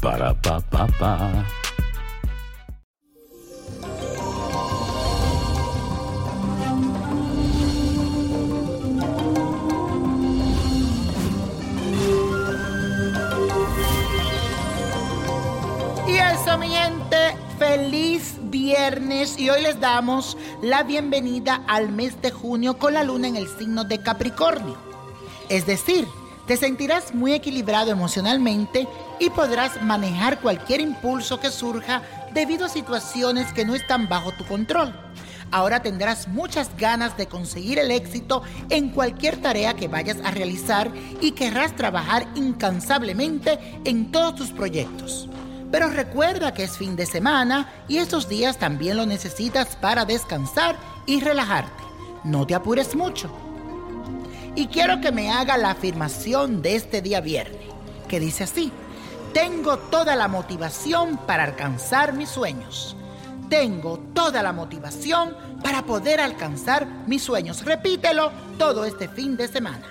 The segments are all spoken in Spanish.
Para pa. Y eso, mi gente, feliz viernes y hoy les damos la bienvenida al mes de junio con la luna en el signo de Capricornio. Es decir, te sentirás muy equilibrado emocionalmente y podrás manejar cualquier impulso que surja debido a situaciones que no están bajo tu control. Ahora tendrás muchas ganas de conseguir el éxito en cualquier tarea que vayas a realizar y querrás trabajar incansablemente en todos tus proyectos. Pero recuerda que es fin de semana y estos días también lo necesitas para descansar y relajarte. No te apures mucho. Y quiero que me haga la afirmación de este día viernes, que dice así, tengo toda la motivación para alcanzar mis sueños. Tengo toda la motivación para poder alcanzar mis sueños. Repítelo todo este fin de semana.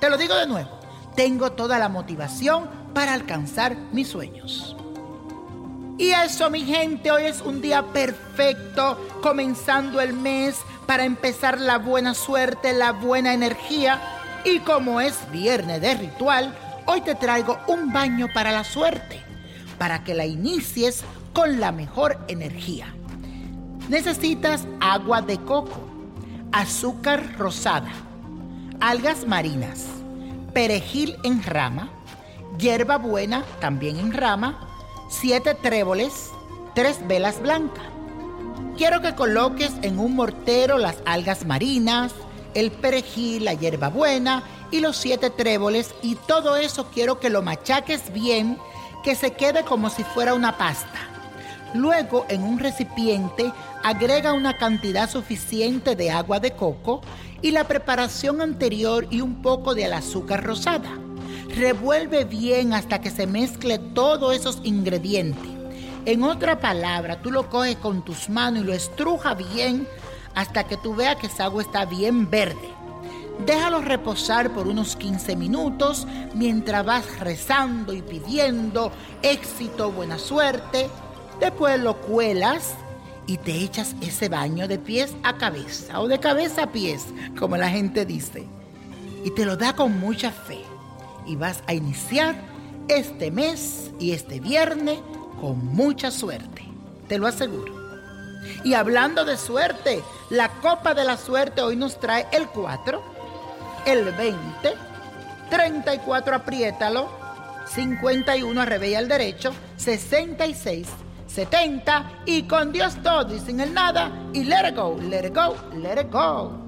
Te lo digo de nuevo, tengo toda la motivación para alcanzar mis sueños. Y eso, mi gente, hoy es un día perfecto, comenzando el mes para empezar la buena suerte, la buena energía. Y como es viernes de ritual, hoy te traigo un baño para la suerte, para que la inicies con la mejor energía. Necesitas agua de coco, azúcar rosada, algas marinas, perejil en rama, hierba buena también en rama, siete tréboles, tres velas blancas. Quiero que coloques en un mortero las algas marinas, el perejil, la hierbabuena y los siete tréboles y todo eso quiero que lo machaques bien, que se quede como si fuera una pasta. Luego en un recipiente agrega una cantidad suficiente de agua de coco y la preparación anterior y un poco de azúcar rosada. Revuelve bien hasta que se mezcle todos esos ingredientes. En otra palabra, tú lo coges con tus manos y lo estruja bien hasta que tú veas que esa agua está bien verde. Déjalo reposar por unos 15 minutos mientras vas rezando y pidiendo éxito, buena suerte. Después lo cuelas y te echas ese baño de pies a cabeza o de cabeza a pies, como la gente dice. Y te lo da con mucha fe. Y vas a iniciar este mes y este viernes con mucha suerte. Te lo aseguro. Y hablando de suerte, la copa de la suerte hoy nos trae el 4, el 20, 34 apriétalo, 51 arrebella al derecho, 66, 70 y con Dios todo y sin el nada y let it go, let it go, let it go.